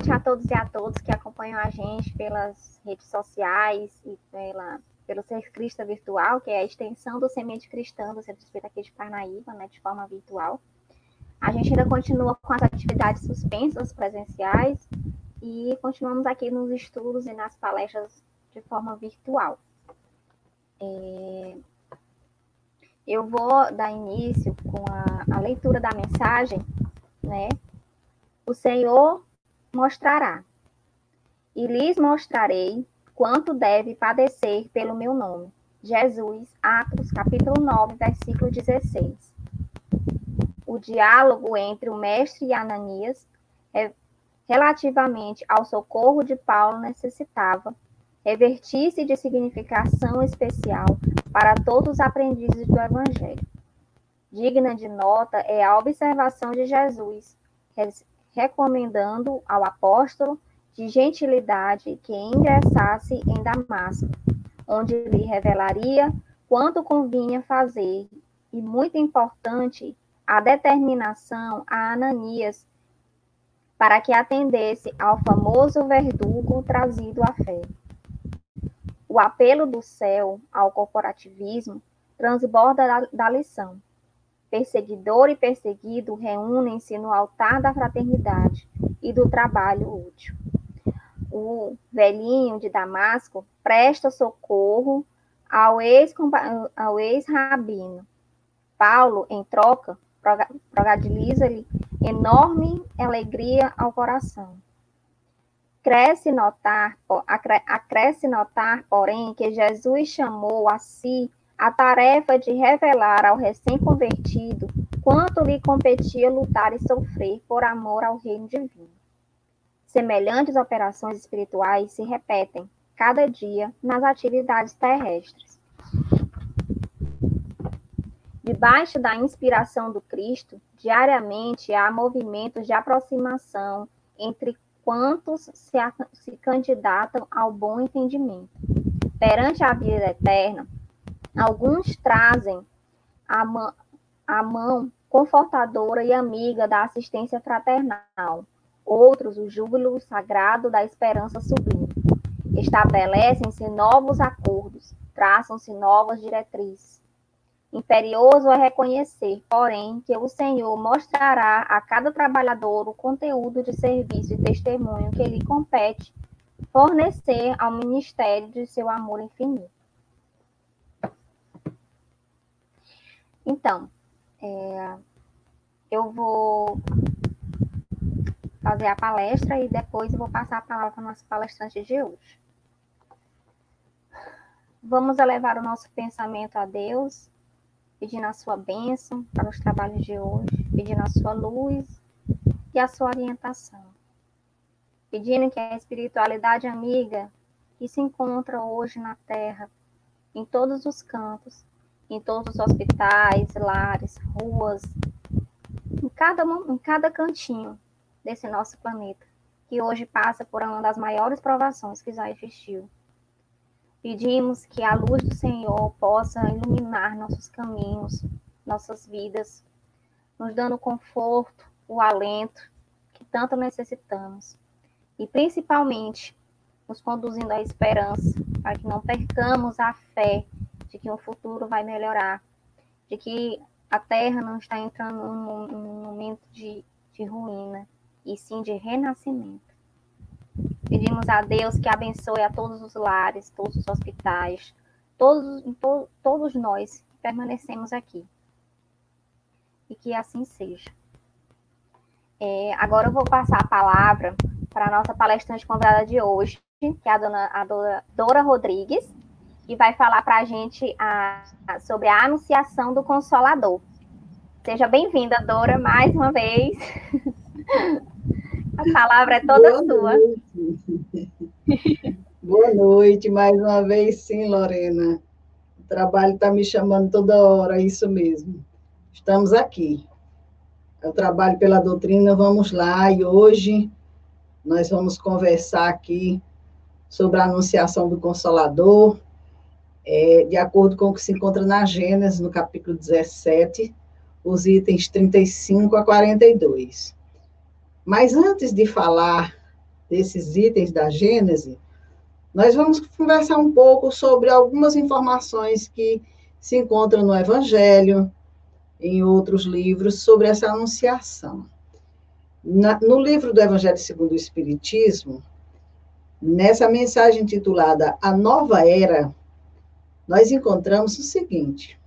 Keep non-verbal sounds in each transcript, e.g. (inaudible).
Noite a todos e a todas que acompanham a gente pelas redes sociais e pela, pelo Ser Crista Virtual, que é a extensão do Semente Cristã do Centro Espírita aqui de Parnaíba, né, de forma virtual. A gente ainda continua com as atividades suspensas presenciais e continuamos aqui nos estudos e nas palestras de forma virtual. É... Eu vou dar início com a, a leitura da mensagem, né? O Senhor mostrará, e lhes mostrarei quanto deve padecer pelo meu nome. Jesus, Atos, capítulo 9, versículo 16. O diálogo entre o mestre e Ananias é relativamente ao socorro de Paulo necessitava revertir-se de significação especial para todos os aprendizes do Evangelho. Digna de nota é a observação de Jesus, recomendando ao apóstolo de gentilidade que ingressasse em Damasco, onde lhe revelaria quanto convinha fazer, e muito importante, a determinação a Ananias para que atendesse ao famoso verdugo trazido à fé. O apelo do céu ao corporativismo transborda da, da lição. Perseguidor e perseguido reúnem-se no altar da fraternidade e do trabalho útil. O velhinho de Damasco presta socorro ao ex-rabino. Paulo, em troca, progadiza-lhe enorme alegria ao coração. Cresce notar, acresce notar, porém, que Jesus chamou a si a tarefa de revelar ao recém-convertido quanto lhe competia lutar e sofrer por amor ao reino divino. Semelhantes operações espirituais se repetem cada dia nas atividades terrestres. Debaixo da inspiração do Cristo, diariamente há movimentos de aproximação entre quantos se, se candidatam ao bom entendimento. Perante a vida eterna, alguns trazem a, mão, a mão confortadora e amiga da assistência fraternal, outros o júbilo sagrado da esperança sublime. Estabelecem-se novos acordos, traçam-se novas diretrizes. Imperioso é reconhecer, porém, que o Senhor mostrará a cada trabalhador o conteúdo de serviço e testemunho que lhe compete fornecer ao ministério de seu amor infinito. Então, é, eu vou fazer a palestra e depois vou passar a palavra para o nosso palestrante de hoje. Vamos elevar o nosso pensamento a Deus pedindo a sua bênção para os trabalhos de hoje, pedindo a sua luz e a sua orientação. Pedindo que a espiritualidade amiga que se encontra hoje na Terra, em todos os cantos, em todos os hospitais, lares, ruas, em cada, em cada cantinho desse nosso planeta, que hoje passa por uma das maiores provações que já existiu Pedimos que a luz do Senhor possa iluminar nossos caminhos, nossas vidas, nos dando o conforto, o alento que tanto necessitamos. E principalmente nos conduzindo à esperança, para que não percamos a fé de que o futuro vai melhorar, de que a Terra não está entrando num, num momento de, de ruína, e sim de renascimento. Pedimos a Deus que abençoe a todos os lares, todos os hospitais, todos, to, todos nós que permanecemos aqui. E que assim seja. É, agora eu vou passar a palavra para a nossa palestrante convidada de hoje, que é a dona, a Dora Rodrigues, que vai falar para a gente a, sobre a anunciação do Consolador. Seja bem-vinda, Dora, mais uma vez. (laughs) A palavra é toda Boa sua. Noite. (laughs) Boa noite, mais uma vez, sim, Lorena. O trabalho está me chamando toda hora, é isso mesmo. Estamos aqui. Eu trabalho pela doutrina, vamos lá, e hoje nós vamos conversar aqui sobre a anunciação do Consolador, é, de acordo com o que se encontra na Gênesis, no capítulo 17, os itens 35 a 42. Mas antes de falar desses itens da Gênese, nós vamos conversar um pouco sobre algumas informações que se encontram no Evangelho, em outros livros, sobre essa anunciação. Na, no livro do Evangelho segundo o Espiritismo, nessa mensagem intitulada A Nova Era, nós encontramos o seguinte: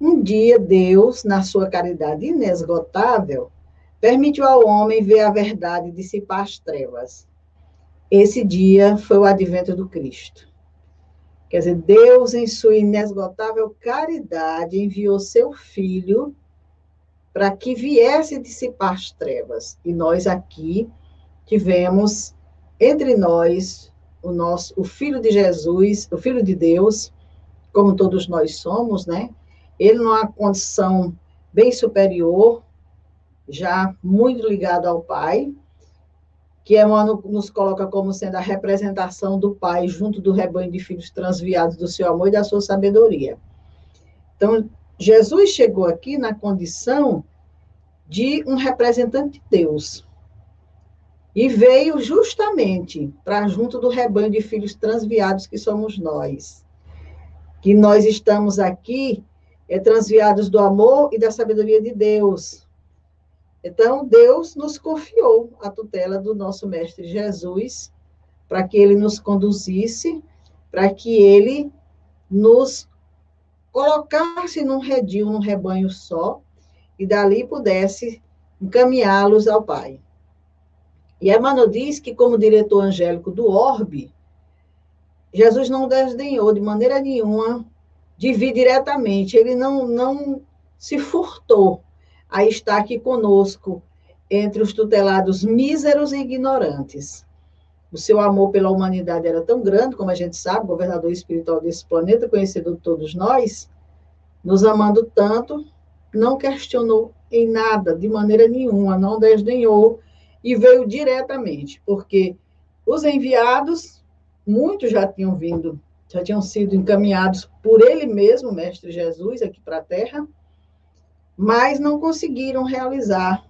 um dia Deus, na sua caridade inesgotável, permitiu ao homem ver a verdade dissipar as trevas. Esse dia foi o advento do Cristo. Quer dizer, Deus, em sua inesgotável caridade, enviou seu Filho para que viesse dissipar as trevas. E nós aqui tivemos entre nós o nosso o filho de Jesus, o filho de Deus, como todos nós somos, né? Ele numa condição bem superior, já muito ligado ao Pai, que Emmanuel nos coloca como sendo a representação do Pai junto do rebanho de filhos transviados do seu amor e da sua sabedoria. Então, Jesus chegou aqui na condição de um representante de Deus. E veio justamente para junto do rebanho de filhos transviados que somos nós. Que nós estamos aqui é, transviados do amor e da sabedoria de Deus, então, Deus nos confiou a tutela do nosso Mestre Jesus, para que ele nos conduzisse, para que ele nos colocasse num redil, num rebanho só, e dali pudesse encaminhá-los ao Pai. E Emmanuel diz que, como diretor angélico do orbe, Jesus não desdenhou de maneira nenhuma de vir diretamente, ele não, não se furtou a estar aqui conosco, entre os tutelados míseros e ignorantes. O seu amor pela humanidade era tão grande, como a gente sabe, governador espiritual desse planeta, conhecido de todos nós, nos amando tanto, não questionou em nada, de maneira nenhuma, não desdenhou e veio diretamente, porque os enviados, muitos já tinham vindo, já tinham sido encaminhados por ele mesmo, Mestre Jesus, aqui para a Terra, mas não conseguiram realizar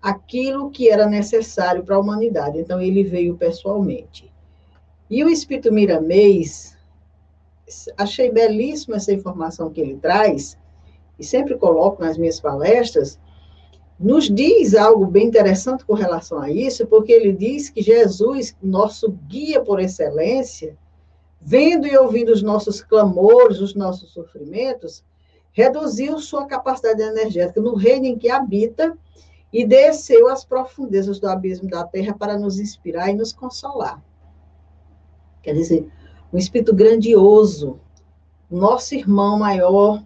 aquilo que era necessário para a humanidade. Então, ele veio pessoalmente. E o Espírito Miramês, achei belíssima essa informação que ele traz, e sempre coloco nas minhas palestras, nos diz algo bem interessante com relação a isso, porque ele diz que Jesus, nosso guia por excelência, vendo e ouvindo os nossos clamores, os nossos sofrimentos, reduziu sua capacidade energética no reino em que habita e desceu às profundezas do abismo da terra para nos inspirar e nos consolar. Quer dizer, um espírito grandioso, nosso irmão maior,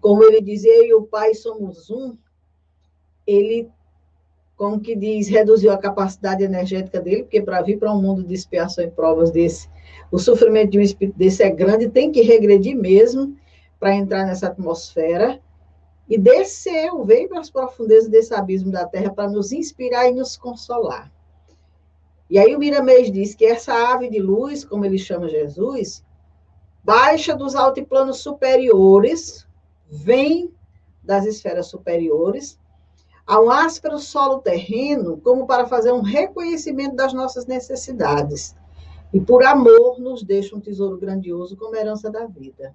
como ele dizia, eu e o Pai somos um, ele, como que diz, reduziu a capacidade energética dele, porque para vir para um mundo de expiação e provas desse, o sofrimento de um espírito desse é grande, tem que regredir mesmo, para entrar nessa atmosfera e desceu, veio para as profundezas desse abismo da terra para nos inspirar e nos consolar. E aí o Miramês diz que essa ave de luz, como ele chama Jesus, baixa dos altiplanos superiores, vem das esferas superiores, a um áspero solo terreno, como para fazer um reconhecimento das nossas necessidades. E por amor nos deixa um tesouro grandioso como herança da vida.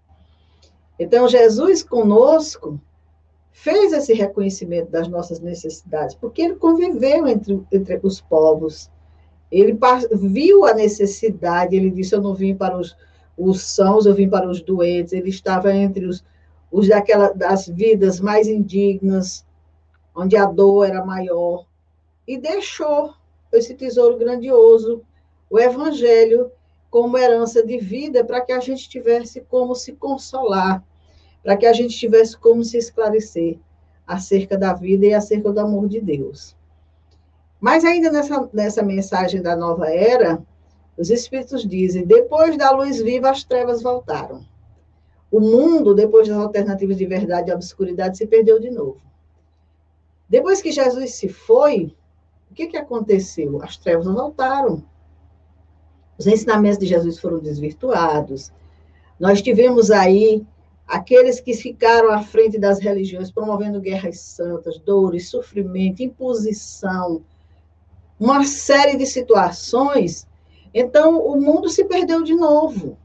Então, Jesus conosco fez esse reconhecimento das nossas necessidades, porque ele conviveu entre, entre os povos. Ele viu a necessidade, ele disse: Eu não vim para os, os sãos, eu vim para os doentes. Ele estava entre os, os daquela, das vidas mais indignas, onde a dor era maior, e deixou esse tesouro grandioso, o Evangelho, como herança de vida, para que a gente tivesse como se consolar para que a gente tivesse como se esclarecer acerca da vida e acerca do amor de Deus. Mas ainda nessa, nessa mensagem da nova era, os Espíritos dizem: depois da luz viva, as trevas voltaram. O mundo, depois das alternativas de verdade e obscuridade, se perdeu de novo. Depois que Jesus se foi, o que, que aconteceu? As trevas voltaram. Os ensinamentos de Jesus foram desvirtuados. Nós tivemos aí aqueles que ficaram à frente das religiões, promovendo guerras santas, dores, sofrimento, imposição, uma série de situações. Então, o mundo se perdeu de novo.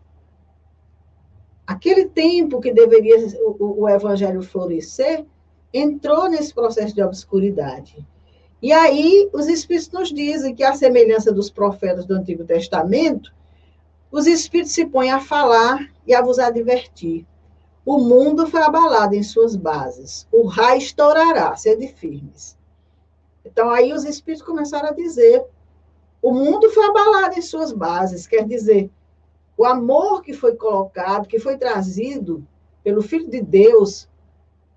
Aquele tempo que deveria o, o evangelho florescer, entrou nesse processo de obscuridade. E aí, os Espíritos nos dizem que, à semelhança dos profetas do Antigo Testamento, os Espíritos se põem a falar e a vos advertir. O mundo foi abalado em suas bases. O raio estourará, sede firmes. Então, aí os Espíritos começaram a dizer: o mundo foi abalado em suas bases, quer dizer, o amor que foi colocado, que foi trazido pelo Filho de Deus,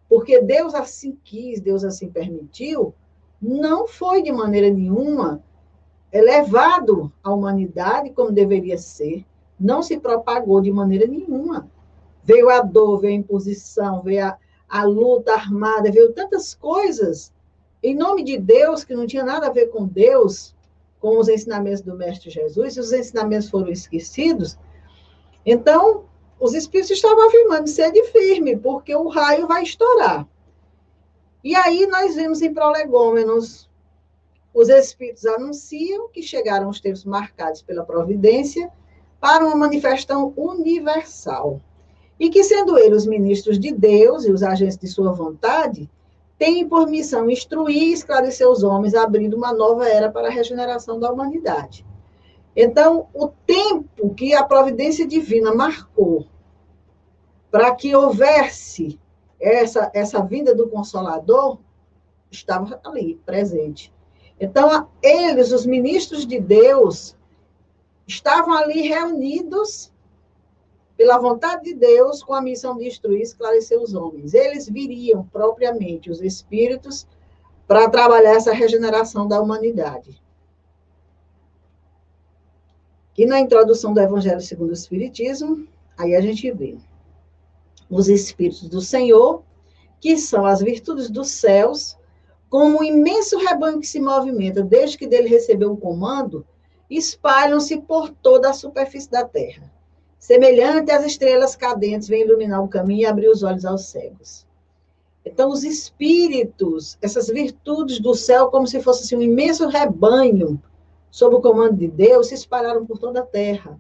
porque Deus assim quis, Deus assim permitiu, não foi de maneira nenhuma elevado à humanidade como deveria ser, não se propagou de maneira nenhuma. Veio a dor, veio a imposição, veio a, a luta armada, veio tantas coisas em nome de Deus, que não tinha nada a ver com Deus, com os ensinamentos do Mestre Jesus, e os ensinamentos foram esquecidos, então os espíritos estavam afirmando, sede firme, porque o raio vai estourar. E aí nós vimos em prolegômenos, os espíritos anunciam que chegaram os tempos marcados pela providência para uma manifestação universal. E que, sendo eles os ministros de Deus e os agentes de sua vontade, têm por missão instruir e esclarecer os homens, abrindo uma nova era para a regeneração da humanidade. Então, o tempo que a providência divina marcou para que houvesse essa, essa vinda do Consolador estava ali, presente. Então, eles, os ministros de Deus, estavam ali reunidos pela vontade de Deus, com a missão de instruir e esclarecer os homens. Eles viriam propriamente, os espíritos, para trabalhar essa regeneração da humanidade. E na introdução do Evangelho segundo o Espiritismo, aí a gente vê os Espíritos do Senhor, que são as virtudes dos céus, como um imenso rebanho que se movimenta, desde que dele recebeu o comando, espalham-se por toda a superfície da terra. Semelhante às estrelas cadentes, vem iluminar o caminho e abrir os olhos aos cegos. Então, os espíritos, essas virtudes do céu, como se fosse assim, um imenso rebanho, sob o comando de Deus, se espalharam por toda a terra.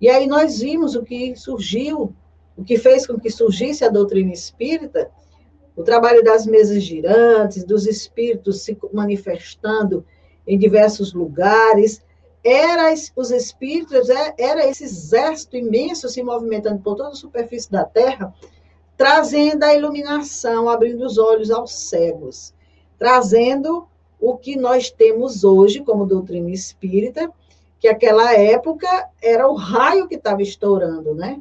E aí nós vimos o que surgiu o que fez com que surgisse a doutrina espírita, o trabalho das mesas girantes, dos espíritos se manifestando em diversos lugares, era os espíritos, é, era esse exército imenso se movimentando por toda a superfície da Terra, trazendo a iluminação, abrindo os olhos aos cegos, trazendo o que nós temos hoje como doutrina espírita, que aquela época era o raio que estava estourando, né?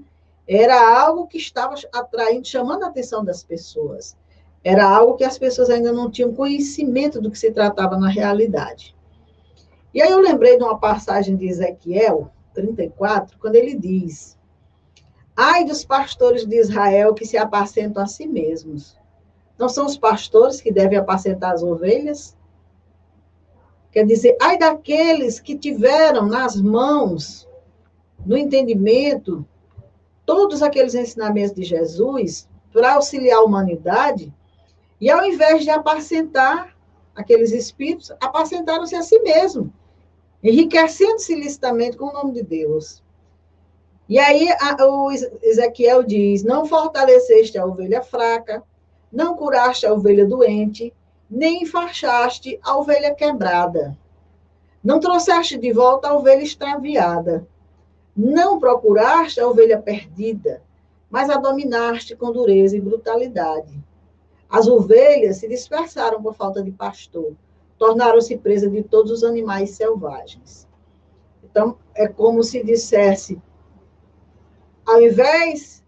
era algo que estava atraindo, chamando a atenção das pessoas. Era algo que as pessoas ainda não tinham conhecimento do que se tratava na realidade. E aí eu lembrei de uma passagem de Ezequiel 34, quando ele diz: Ai dos pastores de Israel que se apacentam a si mesmos. Não são os pastores que devem apacentar as ovelhas? Quer dizer, ai daqueles que tiveram nas mãos, no entendimento, todos aqueles ensinamentos de Jesus para auxiliar a humanidade, e ao invés de apacentar aqueles espíritos, apacentaram-se a si mesmo, enriquecendo-se ilicitamente com o nome de Deus. E aí a, o Ezequiel diz: Não fortaleceste a ovelha fraca, não curaste a ovelha doente, nem enfaixaste a ovelha quebrada. Não trouxeste de volta a ovelha extraviada não procuraste a ovelha perdida, mas a dominaste com dureza e brutalidade. As ovelhas se dispersaram por falta de pastor, tornaram-se presa de todos os animais selvagens. Então, é como se dissesse, ao invés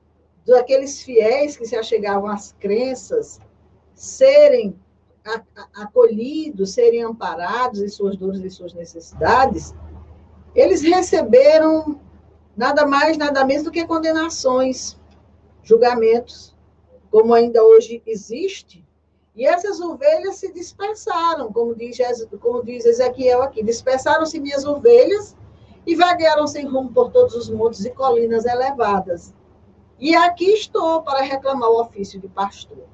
daqueles fiéis que se achegavam às crenças serem acolhidos, serem amparados em suas dores e suas necessidades, eles receberam nada mais, nada menos do que condenações, julgamentos, como ainda hoje existe. E essas ovelhas se dispersaram, como diz, como diz Ezequiel aqui, dispersaram-se minhas ovelhas e vaguearam sem rumo por todos os montes e colinas elevadas. E aqui estou para reclamar o ofício de pastor.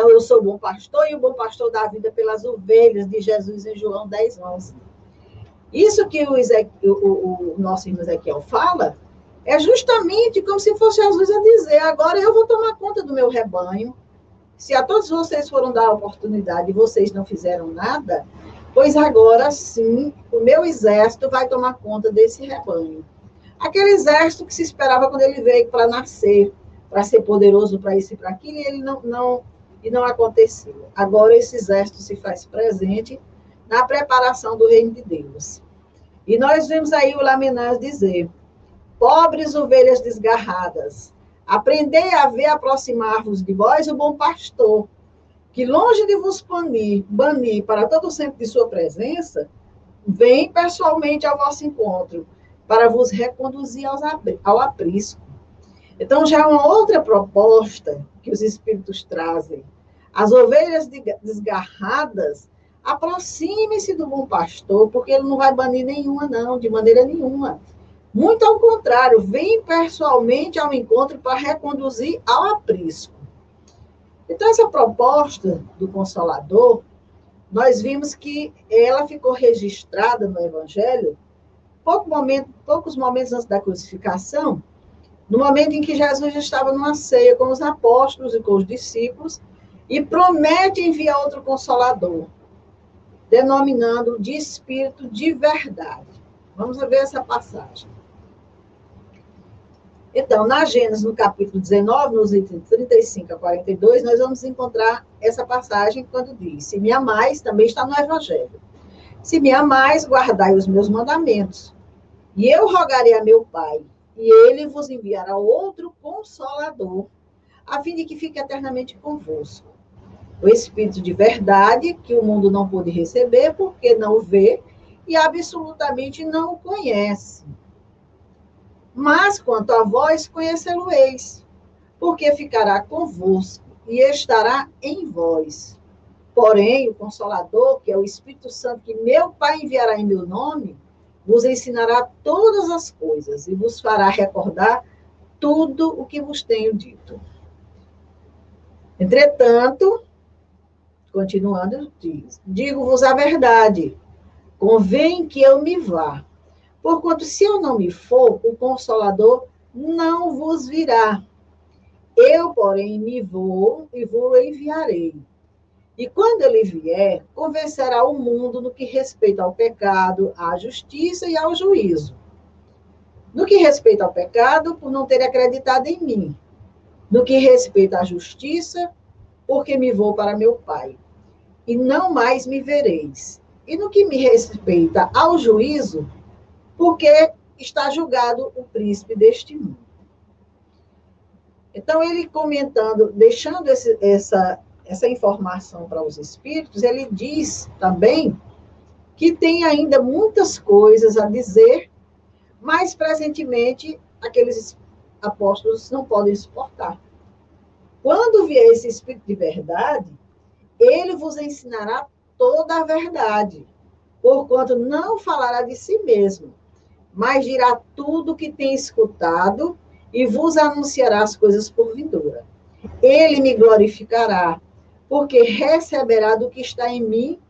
Então, eu sou bom pastor e o bom pastor dá a vida pelas ovelhas de Jesus em João 10, 11. Isso que o, o, o nosso irmão Ezequiel fala é justamente como se fosse Jesus a dizer: agora eu vou tomar conta do meu rebanho. Se a todos vocês foram dar a oportunidade e vocês não fizeram nada, pois agora sim o meu exército vai tomar conta desse rebanho. Aquele exército que se esperava quando ele veio para nascer, para ser poderoso para isso e para aquilo, e ele não, não, e não aconteceu. Agora esse exército se faz presente na preparação do reino de Deus. E nós vemos aí o Lamenaz dizer: pobres ovelhas desgarradas, aprendei a ver aproximar-vos de vós o bom pastor, que longe de vos banir, banir para todo sempre de sua presença, vem pessoalmente ao vosso encontro, para vos reconduzir ao aprisco. Então, já é uma outra proposta que os espíritos trazem. As ovelhas desgarradas aproxime-se do bom pastor, porque ele não vai banir nenhuma, não, de maneira nenhuma. Muito ao contrário, vem pessoalmente ao encontro para reconduzir ao aprisco. Então, essa proposta do Consolador, nós vimos que ela ficou registrada no Evangelho pouco momento, poucos momentos antes da crucificação, no momento em que Jesus estava numa ceia com os apóstolos e com os discípulos, e promete enviar outro consolador, denominando de espírito de verdade. Vamos ver essa passagem. Então, na Gênesis, no capítulo 19, nos itens 35 a 42, nós vamos encontrar essa passagem quando diz: Se me amais, também está no Evangelho. Se me amais, guardai os meus mandamentos. E eu rogarei a meu Pai, e ele vos enviará outro consolador, a fim de que fique eternamente convosco. O Espírito de verdade, que o mundo não pôde receber, porque não o vê e absolutamente não o conhece. Mas quanto a vós, conhecê-lo-eis, porque ficará convosco e estará em vós. Porém, o Consolador, que é o Espírito Santo, que meu Pai enviará em meu nome, vos ensinará todas as coisas e vos fará recordar tudo o que vos tenho dito. Entretanto, continuando, diz: Digo-vos a verdade, convém que eu me vá. Porquanto, se eu não me for, o Consolador não vos virá. Eu, porém, me vou e vou enviarei. E quando ele vier, convencerá o mundo no que respeita ao pecado, à justiça e ao juízo. No que respeita ao pecado, por não ter acreditado em mim. No que respeita à justiça, porque me vou para meu Pai. E não mais me vereis. E no que me respeita ao juízo, porque está julgado o príncipe deste mundo. Então, ele comentando, deixando esse, essa essa informação para os espíritos, ele diz também que tem ainda muitas coisas a dizer, mas presentemente aqueles apóstolos não podem suportar. Quando vier esse espírito de verdade, ele vos ensinará toda a verdade, porquanto não falará de si mesmo, mas dirá tudo o que tem escutado e vos anunciará as coisas por vindoura. Ele me glorificará, porque receberá do que está em mim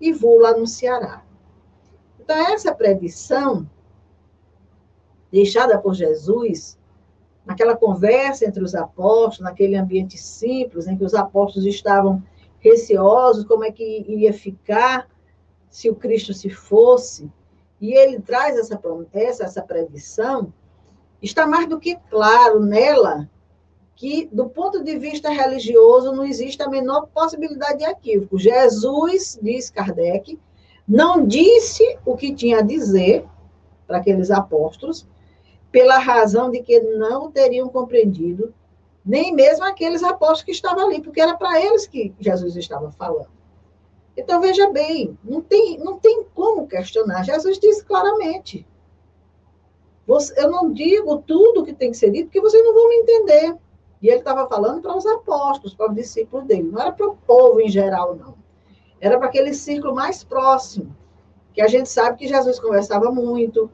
e vou anunciará. Então, essa predição, deixada por Jesus, naquela conversa entre os apóstolos, naquele ambiente simples, em que os apóstolos estavam receosos, como é que iria ficar se o Cristo se fosse, e ele traz essa promessa, essa predição, está mais do que claro nela que, do ponto de vista religioso, não existe a menor possibilidade de equívoco. Jesus, diz Kardec, não disse o que tinha a dizer para aqueles apóstolos, pela razão de que não teriam compreendido, nem mesmo aqueles apóstolos que estavam ali, porque era para eles que Jesus estava falando. Então, veja bem, não tem, não tem como questionar. Jesus disse claramente: eu não digo tudo o que tem que ser dito, porque vocês não vão me entender. E ele estava falando para os apóstolos, para os discípulos dele. Não era para o povo em geral, não. Era para aquele círculo mais próximo. Que a gente sabe que Jesus conversava muito,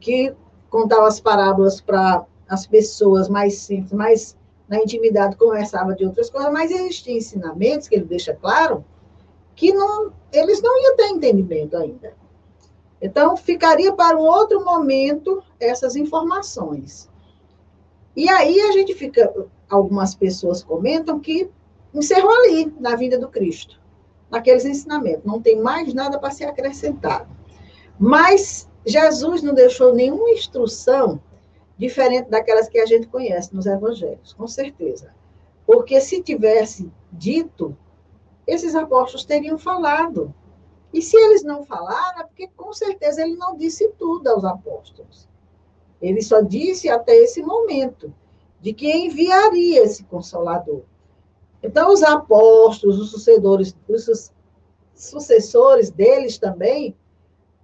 que contava as parábolas para as pessoas mais simples, mais na intimidade conversava de outras coisas, mas existiam ensinamentos que ele deixa claro que não, eles não iam ter entendimento ainda. Então, ficaria para um outro momento essas informações. E aí a gente fica, algumas pessoas comentam que encerrou ali, na vida do Cristo, naqueles ensinamentos, não tem mais nada para ser acrescentado. Mas Jesus não deixou nenhuma instrução diferente daquelas que a gente conhece nos evangelhos, com certeza. Porque se tivesse dito, esses apóstolos teriam falado. E se eles não falaram, é porque com certeza ele não disse tudo aos apóstolos. Ele só disse até esse momento de que enviaria esse consolador. Então, os apóstolos, os sucessores, os sucessores deles também,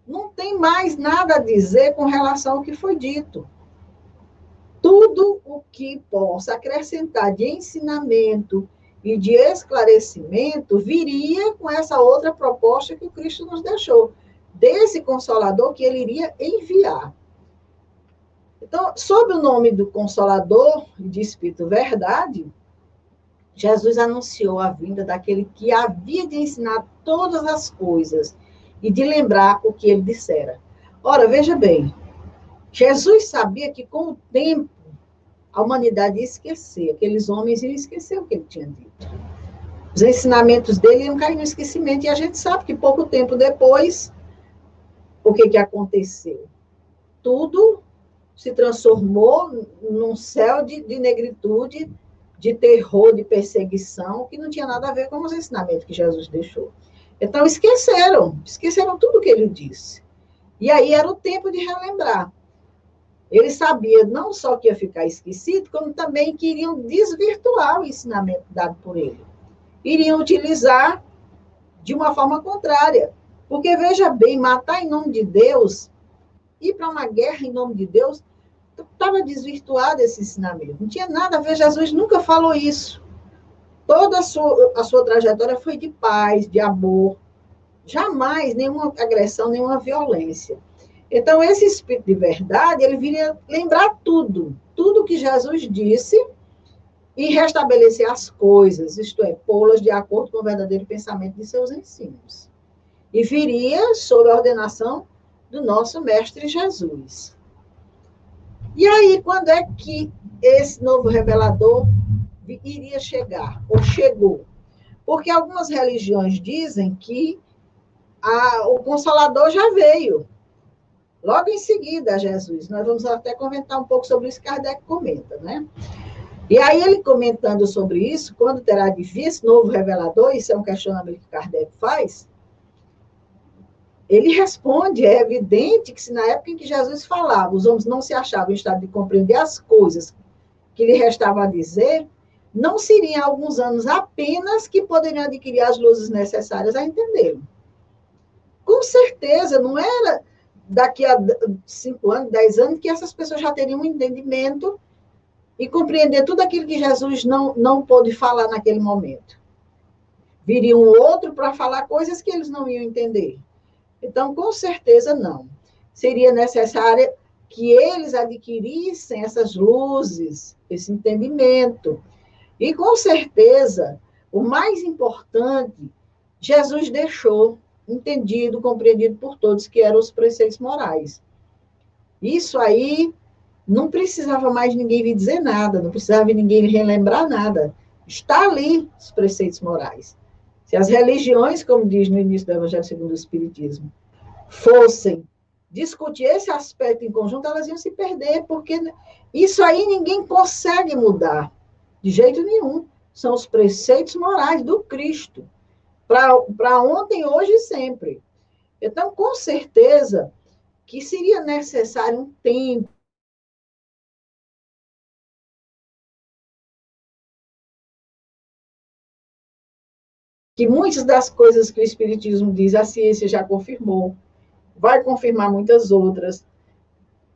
não tem mais nada a dizer com relação ao que foi dito. Tudo o que possa acrescentar de ensinamento, e de esclarecimento viria com essa outra proposta que o Cristo nos deixou, desse consolador que ele iria enviar. Então, sob o nome do consolador de Espírito Verdade, Jesus anunciou a vinda daquele que havia de ensinar todas as coisas e de lembrar o que ele dissera. Ora, veja bem, Jesus sabia que com o tempo a humanidade ia esquecer, aqueles homens iam esquecer o que ele tinha dito. Os ensinamentos dele iam cair no esquecimento, e a gente sabe que pouco tempo depois, o que, que aconteceu? Tudo se transformou num céu de, de negritude, de terror, de perseguição, que não tinha nada a ver com os ensinamentos que Jesus deixou. Então, esqueceram, esqueceram tudo o que ele disse. E aí era o tempo de relembrar. Ele sabia não só que ia ficar esquecido, como também que iriam desvirtuar o ensinamento dado por ele. Iriam utilizar de uma forma contrária. Porque, veja bem, matar em nome de Deus, ir para uma guerra em nome de Deus, estava desvirtuado esse ensinamento. Não tinha nada a ver, Jesus nunca falou isso. Toda a sua, a sua trajetória foi de paz, de amor. Jamais nenhuma agressão, nenhuma violência. Então, esse espírito de verdade, ele viria lembrar tudo, tudo que Jesus disse e restabelecer as coisas, isto é, pô-las de acordo com o verdadeiro pensamento de seus ensinos. E viria sob a ordenação do nosso Mestre Jesus. E aí, quando é que esse novo revelador iria chegar, ou chegou? Porque algumas religiões dizem que a, o Consolador já veio, Logo em seguida, Jesus, nós vamos até comentar um pouco sobre isso, Kardec comenta, né? E aí ele comentando sobre isso, quando terá de vir esse novo revelador, isso é um questionamento que Kardec faz, ele responde, é evidente que se na época em que Jesus falava, os homens não se achavam em estado de compreender as coisas que lhe restava a dizer, não seriam alguns anos apenas que poderiam adquirir as luzes necessárias a entendê-lo. Com certeza, não era daqui a cinco anos, dez anos, que essas pessoas já teriam um entendimento e compreender tudo aquilo que Jesus não, não pôde falar naquele momento. Viria um outro para falar coisas que eles não iam entender. Então, com certeza, não. Seria necessário que eles adquirissem essas luzes, esse entendimento. E, com certeza, o mais importante, Jesus deixou entendido, compreendido por todos, que eram os preceitos morais. Isso aí não precisava mais ninguém vir dizer nada, não precisava ninguém relembrar nada. Está ali os preceitos morais. Se as religiões, como diz no início do Evangelho segundo o Espiritismo, fossem discutir esse aspecto em conjunto, elas iam se perder, porque isso aí ninguém consegue mudar, de jeito nenhum. São os preceitos morais do Cristo para ontem, hoje e sempre. Então, com certeza que seria necessário um tempo que muitas das coisas que o Espiritismo diz, a ciência já confirmou, vai confirmar muitas outras.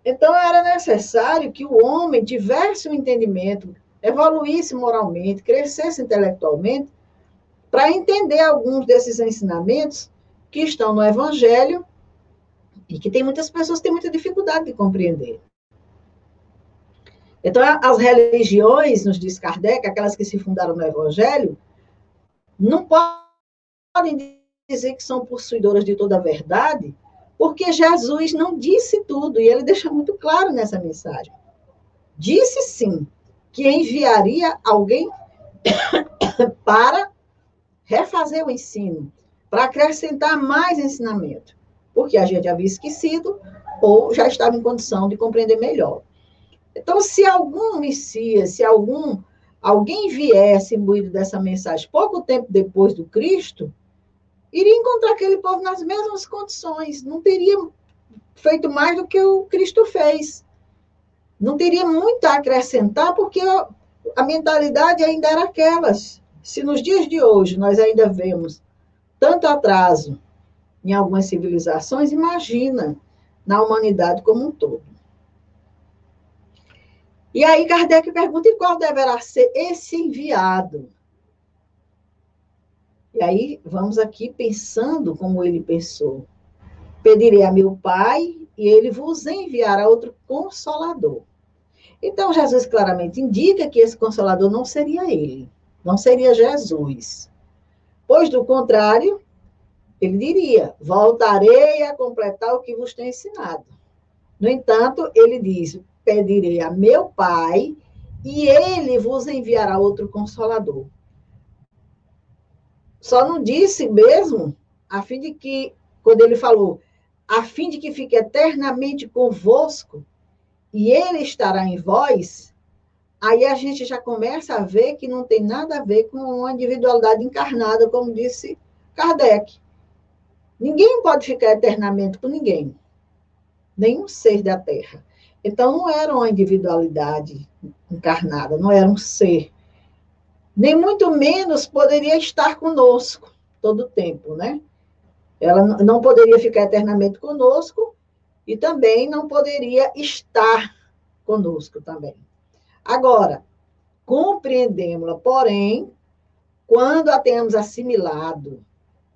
Então, era necessário que o homem tivesse um entendimento, evoluísse moralmente, crescesse intelectualmente, para entender alguns desses ensinamentos que estão no Evangelho e que tem muitas pessoas que têm muita dificuldade de compreender. Então, as religiões, nos diz Kardec, aquelas que se fundaram no Evangelho, não podem dizer que são possuidoras de toda a verdade, porque Jesus não disse tudo, e ele deixa muito claro nessa mensagem. Disse sim que enviaria alguém (coughs) para refazer o ensino, para acrescentar mais ensinamento, porque a gente havia esquecido ou já estava em condição de compreender melhor. Então, se algum Messias, se algum alguém viesse imbuído dessa mensagem pouco tempo depois do Cristo, iria encontrar aquele povo nas mesmas condições, não teria feito mais do que o Cristo fez. Não teria muito a acrescentar, porque a mentalidade ainda era aquelas. Se nos dias de hoje nós ainda vemos tanto atraso em algumas civilizações, imagina na humanidade como um todo. E aí Kardec pergunta: e qual deverá ser esse enviado? E aí vamos aqui pensando como ele pensou. Pedirei a meu Pai e ele vos enviará outro consolador. Então Jesus claramente indica que esse consolador não seria ele, não seria Jesus. Pois do contrário, ele diria: voltarei a completar o que vos tenho ensinado. No entanto, ele diz: pedirei a meu Pai e ele vos enviará outro consolador. Só não disse mesmo, a fim de que, quando ele falou, a fim de que fique eternamente convosco, e ele estará em vós, aí a gente já começa a ver que não tem nada a ver com uma individualidade encarnada, como disse Kardec. Ninguém pode ficar eternamente com ninguém, nenhum ser da Terra. Então, não era uma individualidade encarnada, não era um ser. Nem muito menos poderia estar conosco todo o tempo, né? Ela não poderia ficar eternamente conosco e também não poderia estar conosco também. Agora, compreendemos-la, porém, quando a tenhamos assimilado,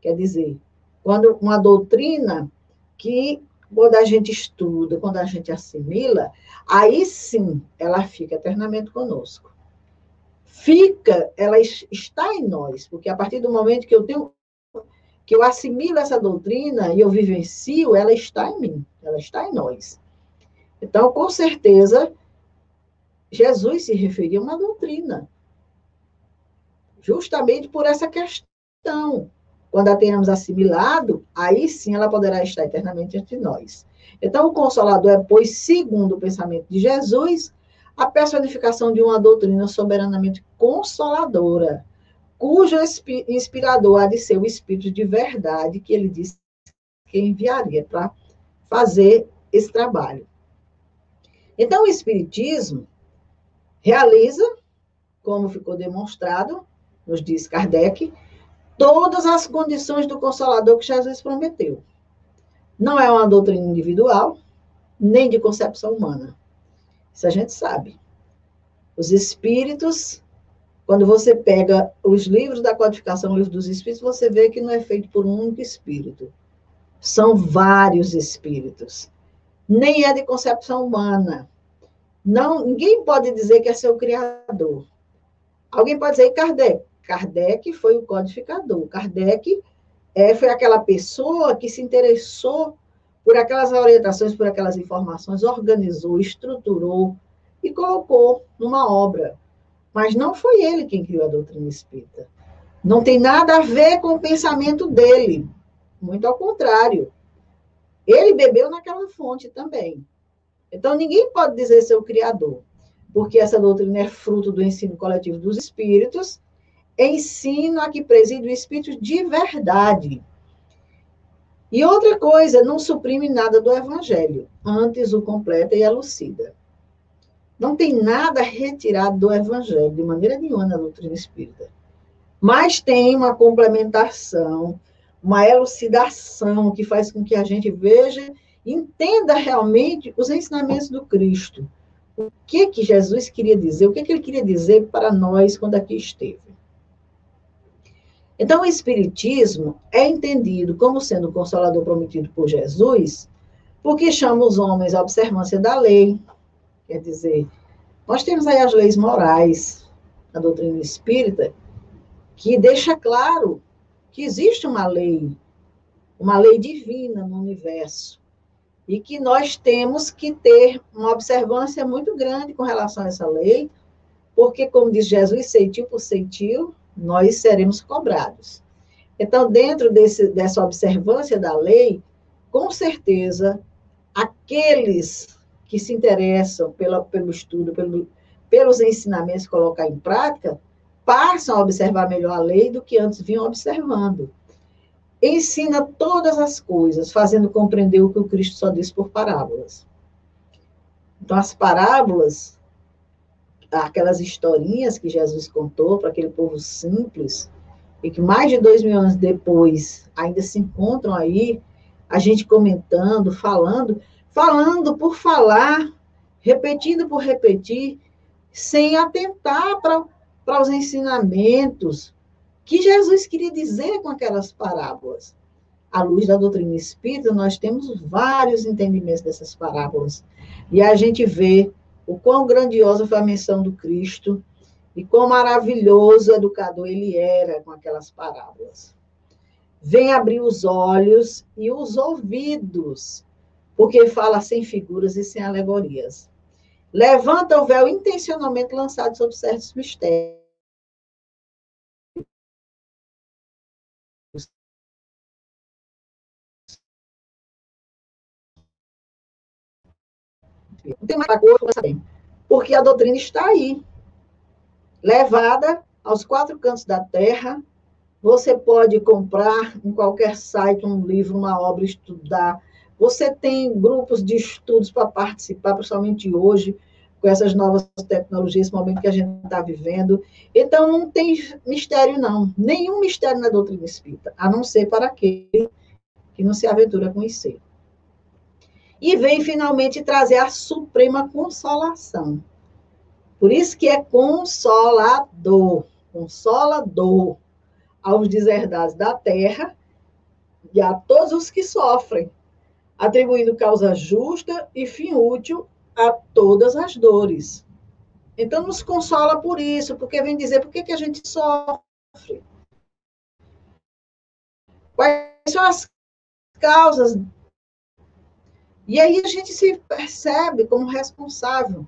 quer dizer, quando uma doutrina que quando a gente estuda, quando a gente assimila, aí sim ela fica eternamente conosco. Fica, ela está em nós, porque a partir do momento que eu tenho que eu assimilo essa doutrina e eu vivencio, ela está em mim, ela está em nós. Então, com certeza, Jesus se referia a uma doutrina, justamente por essa questão. Quando a tenhamos assimilado, aí sim ela poderá estar eternamente entre nós. Então, o Consolador é, pois, segundo o pensamento de Jesus, a personificação de uma doutrina soberanamente consoladora, cujo inspirador há de ser o Espírito de verdade que ele disse que enviaria para fazer esse trabalho. Então, o Espiritismo realiza, como ficou demonstrado, nos diz Kardec, todas as condições do Consolador que Jesus prometeu. Não é uma doutrina individual, nem de concepção humana. Isso a gente sabe. Os espíritos, quando você pega os livros da codificação, livros dos espíritos, você vê que não é feito por um único espírito. São vários espíritos. Nem é de concepção humana. Não, ninguém pode dizer que é seu criador. Alguém pode dizer, Kardec, Kardec foi o codificador. Kardec é, foi aquela pessoa que se interessou por aquelas orientações, por aquelas informações, organizou, estruturou e colocou numa obra. Mas não foi ele quem criou a doutrina espírita. Não tem nada a ver com o pensamento dele. Muito ao contrário. Ele bebeu naquela fonte também. Então, ninguém pode dizer ser o criador, porque essa doutrina é fruto do ensino coletivo dos espíritos ensino a que preside o Espírito de verdade. E outra coisa, não suprime nada do Evangelho, antes o completa e elucida. Não tem nada retirado do Evangelho, de maneira nenhuma, na doutrina espírita. Mas tem uma complementação, uma elucidação que faz com que a gente veja, entenda realmente os ensinamentos do Cristo. O que que Jesus queria dizer, o que, que ele queria dizer para nós quando aqui esteve. Então, o Espiritismo é entendido como sendo o consolador prometido por Jesus, porque chama os homens à observância da lei, quer dizer, Nós temos aí as leis morais da doutrina espírita, que deixa claro que existe uma lei, uma lei divina no universo, e que nós temos que ter uma observância muito grande com relação a essa lei, porque, como diz Jesus, ceitil por ceitil, nós seremos cobrados. Então, dentro desse, dessa observância da lei, com certeza, aqueles que se interessam pela, pelo estudo, pelo, pelos ensinamentos colocar em prática, passam a observar melhor a lei do que antes vinham observando. Ensina todas as coisas, fazendo compreender o que o Cristo só diz por parábolas. Então, as parábolas, aquelas historinhas que Jesus contou para aquele povo simples, e que mais de dois mil anos depois ainda se encontram aí, a gente comentando, falando, falando por falar, repetindo por repetir, sem atentar para os ensinamentos que Jesus queria dizer com aquelas parábolas. À luz da doutrina espírita, nós temos vários entendimentos dessas parábolas. E a gente vê o quão grandiosa foi a menção do Cristo e quão maravilhoso educador ele era com aquelas parábolas. Vem abrir os olhos e os ouvidos, porque fala sem figuras e sem alegorias. Levanta o véu intencionalmente lançado sobre certos mistérios. Não tem mais coisa, porque a doutrina está aí levada aos quatro cantos da terra. Você pode comprar em qualquer site um livro, uma obra, estudar. Você tem grupos de estudos para participar, principalmente hoje, com essas novas tecnologias, esse momento que a gente está vivendo. Então, não tem mistério, não. Nenhum mistério na doutrina espírita, a não ser para aquele que não se aventura a conhecer. E vem finalmente trazer a suprema consolação. Por isso que é consolador, consolador aos deserdados da terra e a todos os que sofrem, atribuindo causa justa e fim útil a todas as dores. Então, nos consola por isso, porque vem dizer por que, que a gente sofre. Quais são as causas? E aí a gente se percebe como responsável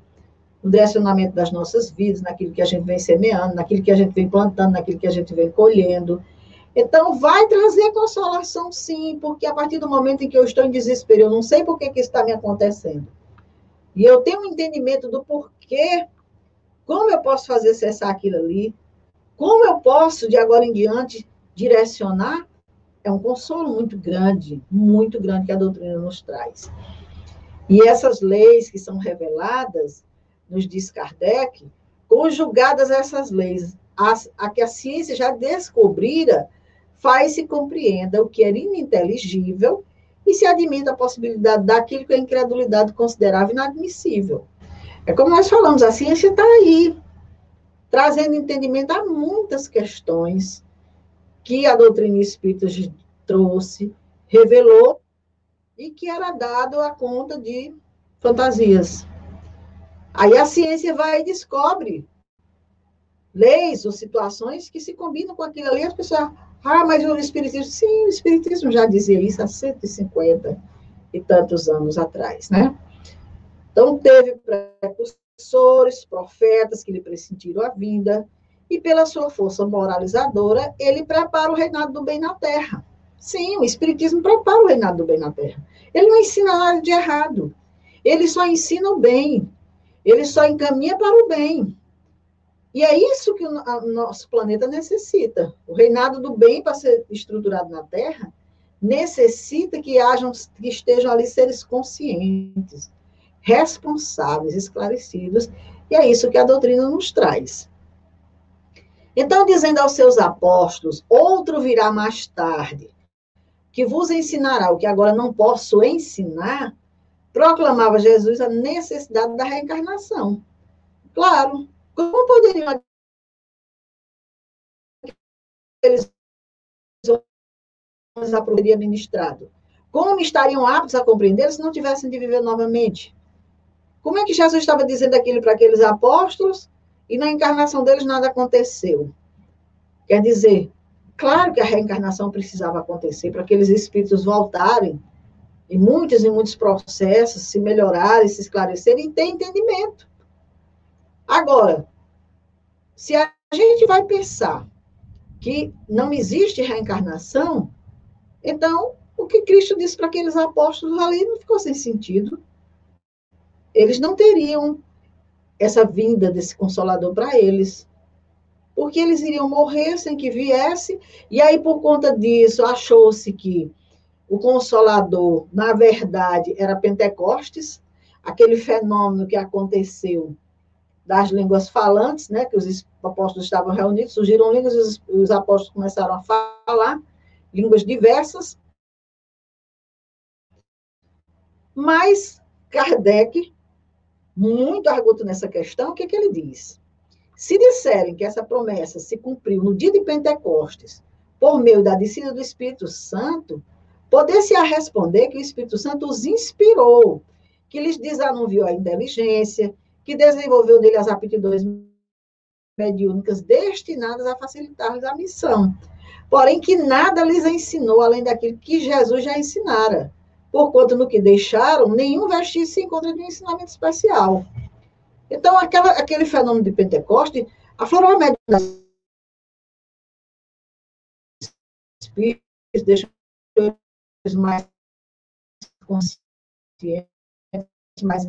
no direcionamento das nossas vidas, naquilo que a gente vem semeando, naquilo que a gente vem plantando, naquilo que a gente vem colhendo. Então, vai trazer consolação, sim, porque a partir do momento em que eu estou em desespero, eu não sei por que, que isso está me acontecendo, e eu tenho um entendimento do porquê, como eu posso fazer cessar aquilo ali, como eu posso, de agora em diante, direcionar, é um consolo muito grande, muito grande que a doutrina nos traz. E essas leis que são reveladas, nos diz Kardec, conjugadas essas leis, a, a que a ciência já descobrira, faz-se compreenda o que era ininteligível e se admite a possibilidade daquilo que a incredulidade considerava inadmissível. É como nós falamos, a ciência está aí, trazendo entendimento a muitas questões que a doutrina espírita trouxe, revelou, e que era dado a conta de fantasias, Aí a ciência vai e descobre leis ou situações que se combinam com aquilo ali. As pessoas, ah, mas o Espiritismo, sim, o Espiritismo já dizia isso há 150 e tantos anos atrás, né? Então, teve precursores, profetas que lhe pressentiram a vinda, e pela sua força moralizadora, ele prepara o reinado do bem na terra. Sim, o Espiritismo prepara o reinado do bem na terra. Ele não ensina nada de errado. Ele só ensina o bem. Ele só encaminha para o bem. E é isso que o nosso planeta necessita. O reinado do bem, para ser estruturado na Terra, necessita que, hajam, que estejam ali seres conscientes, responsáveis, esclarecidos, e é isso que a doutrina nos traz. Então, dizendo aos seus apóstolos: outro virá mais tarde, que vos ensinará o que agora não posso ensinar, proclamava Jesus a necessidade da reencarnação. Claro, como poderiam aqueles homens aprenderem ministrado? Como estariam aptos a compreender se não tivessem de viver novamente? Como é que Jesus estava dizendo aquilo para aqueles apóstolos e na encarnação deles nada aconteceu? Quer dizer, claro que a reencarnação precisava acontecer para aqueles espíritos voltarem e muitos e muitos processos se melhorarem, se esclarecerem e ter entendimento. Agora, se a gente vai pensar que não existe reencarnação, então o que Cristo disse para aqueles apóstolos ali não ficou sem sentido. Eles não teriam essa vinda desse consolador para eles. Porque eles iriam morrer sem que viesse, e aí, por conta disso, achou-se que o Consolador, na verdade, era Pentecostes, aquele fenômeno que aconteceu das línguas falantes, né, que os apóstolos estavam reunidos, surgiram línguas e os, os apóstolos começaram a falar línguas diversas. Mas Kardec, muito arguto nessa questão, o que, que ele diz? Se disserem que essa promessa se cumpriu no dia de Pentecostes, por meio da descida do Espírito Santo, Poder-se-á responder que o Espírito Santo os inspirou, que lhes desanuviou a inteligência, que desenvolveu nele as aptidões mediúnicas destinadas a facilitar-lhes a missão. Porém, que nada lhes ensinou além daquilo que Jesus já ensinara, porquanto no que deixaram, nenhum vestígio se encontra de um ensinamento especial. Então, aquela, aquele fenômeno de Pentecoste aflorou a média espíritos, deixa mais conscientes, mais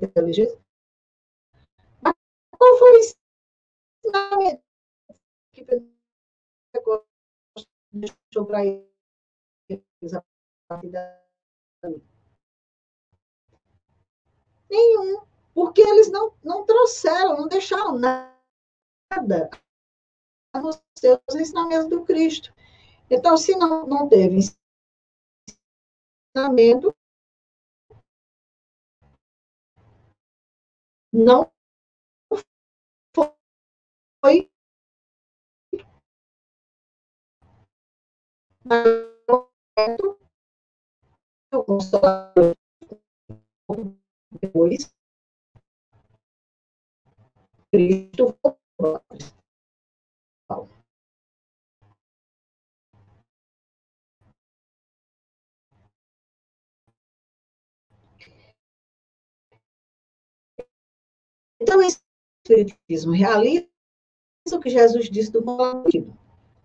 inteligentes. Mas qual foi o ensinamento que deixou para eles a partir Nenhum, porque eles não, não trouxeram, não deixaram nada nos seus ensinamentos do Cristo. Então, se não, não teve ensinamento não foi consolador depois Cristo Então, o Espiritismo realiza o que Jesus disse do motivo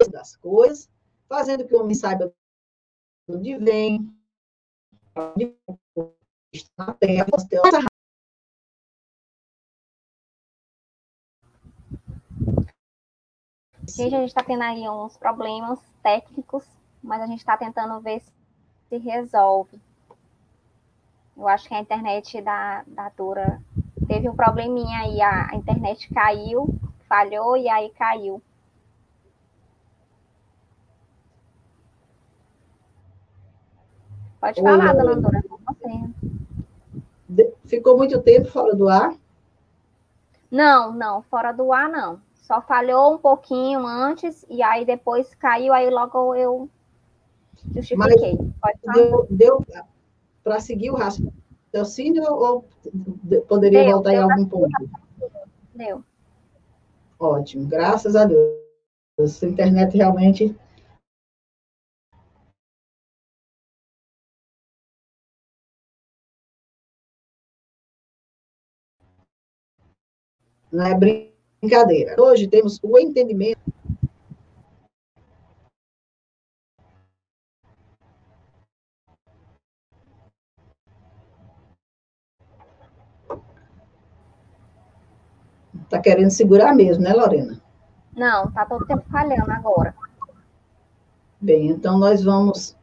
das coisas, fazendo que o homem saiba de onde vem, Gente, a gente está tendo aí uns problemas técnicos, mas a gente está tentando ver se resolve. Eu acho que a internet da, da Dora teve um probleminha aí, a, a internet caiu, falhou e aí caiu. Pode falar, Oi, dona você. Ficou muito tempo fora do ar? Não, não, fora do ar não. Só falhou um pouquinho antes e aí depois caiu, aí logo eu justifiquei. Deu, deu para seguir o rastro raciocínio ou poderia deu, voltar deu em algum ponto? Deu. Ótimo, graças a Deus. Essa internet realmente. Não é brincadeira. Hoje temos o entendimento Está querendo segurar mesmo, né, Lorena? Não, está todo tempo falhando agora. Bem, então nós vamos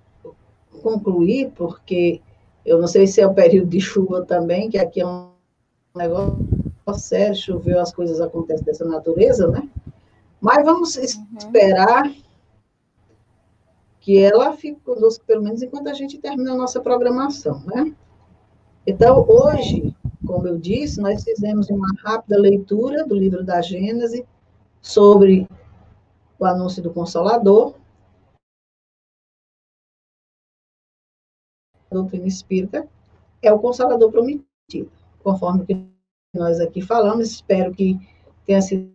concluir, porque eu não sei se é o período de chuva também, que aqui é um negócio sério, choveu, as coisas acontecem dessa natureza, né? Mas vamos uhum. esperar que ela fique conosco, pelo menos enquanto a gente termina a nossa programação, né? Então, hoje, como eu disse, nós fizemos uma rápida leitura do livro da Gênese sobre o anúncio do Consolador, a doutrina espírita, é o Consolador prometido. conforme que nós aqui falamos. Espero que tenha sido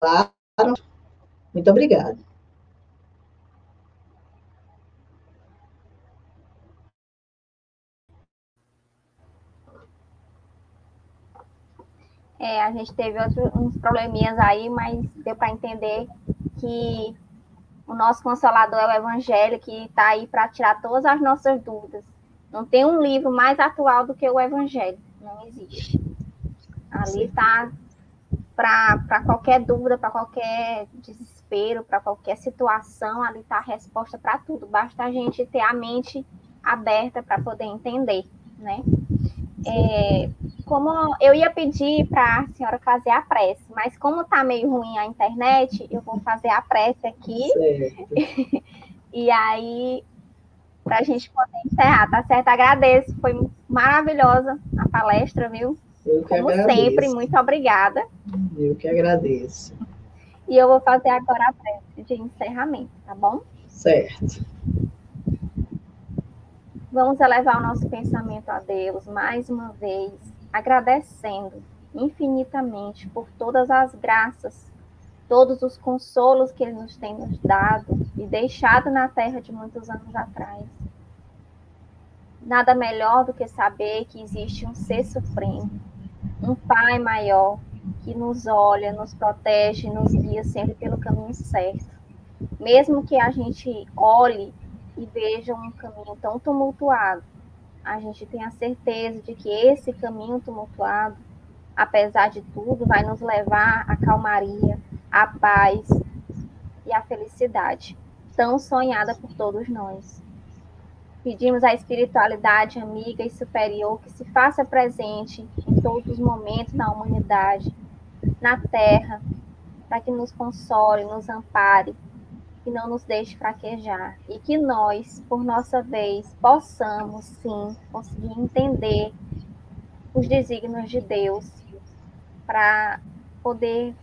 claro. Muito obrigada. É, a gente teve outros, uns probleminhas aí, mas deu para entender que o nosso consolador é o Evangelho, que está aí para tirar todas as nossas dúvidas. Não tem um livro mais atual do que o Evangelho. Não existe. Ali está para qualquer dúvida, para qualquer desespero, para qualquer situação, ali está a resposta para tudo. Basta a gente ter a mente aberta para poder entender, né? É, como eu ia pedir para a senhora fazer a prece, mas como está meio ruim a internet, eu vou fazer a prece aqui. (laughs) e aí, para a gente poder encerrar, tá certo? Agradeço, foi maravilhosa a palestra, viu? Eu que como agradeço. sempre, muito obrigada. Eu que agradeço. E eu vou fazer agora a prece de encerramento, tá bom? Certo. Vamos elevar o nosso pensamento a Deus mais uma vez, agradecendo infinitamente por todas as graças, todos os consolos que Ele nos tem nos dado e deixado na terra de muitos anos atrás. Nada melhor do que saber que existe um ser supremo, um Pai maior, que nos olha, nos protege, nos guia sempre pelo caminho certo. Mesmo que a gente olhe e veja um caminho tão tumultuado, a gente tem a certeza de que esse caminho tumultuado, apesar de tudo, vai nos levar à calmaria, à paz e à felicidade, tão sonhada por todos nós. Pedimos à espiritualidade amiga e superior que se faça presente em todos os momentos na humanidade, na terra, para que nos console, nos ampare que não nos deixe fraquejar e que nós, por nossa vez, possamos sim conseguir entender os desígnios de Deus para poder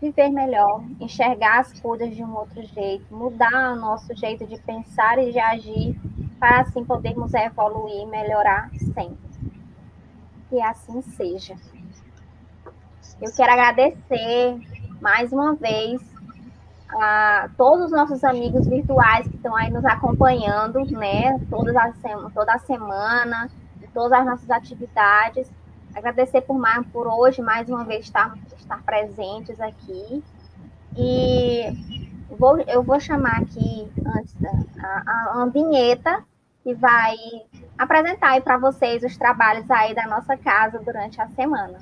viver melhor, enxergar as coisas de um outro jeito, mudar o nosso jeito de pensar e de agir para assim podermos evoluir e melhorar sempre. Que assim seja. Eu quero agradecer mais uma vez a todos os nossos amigos virtuais que estão aí nos acompanhando, né? Todas as, toda a semana, todas as nossas atividades. Agradecer por, mais, por hoje, mais uma vez, estar, estar presentes aqui. E vou, eu vou chamar aqui antes a, a, a vinheta que vai apresentar aí para vocês os trabalhos aí da nossa casa durante a semana.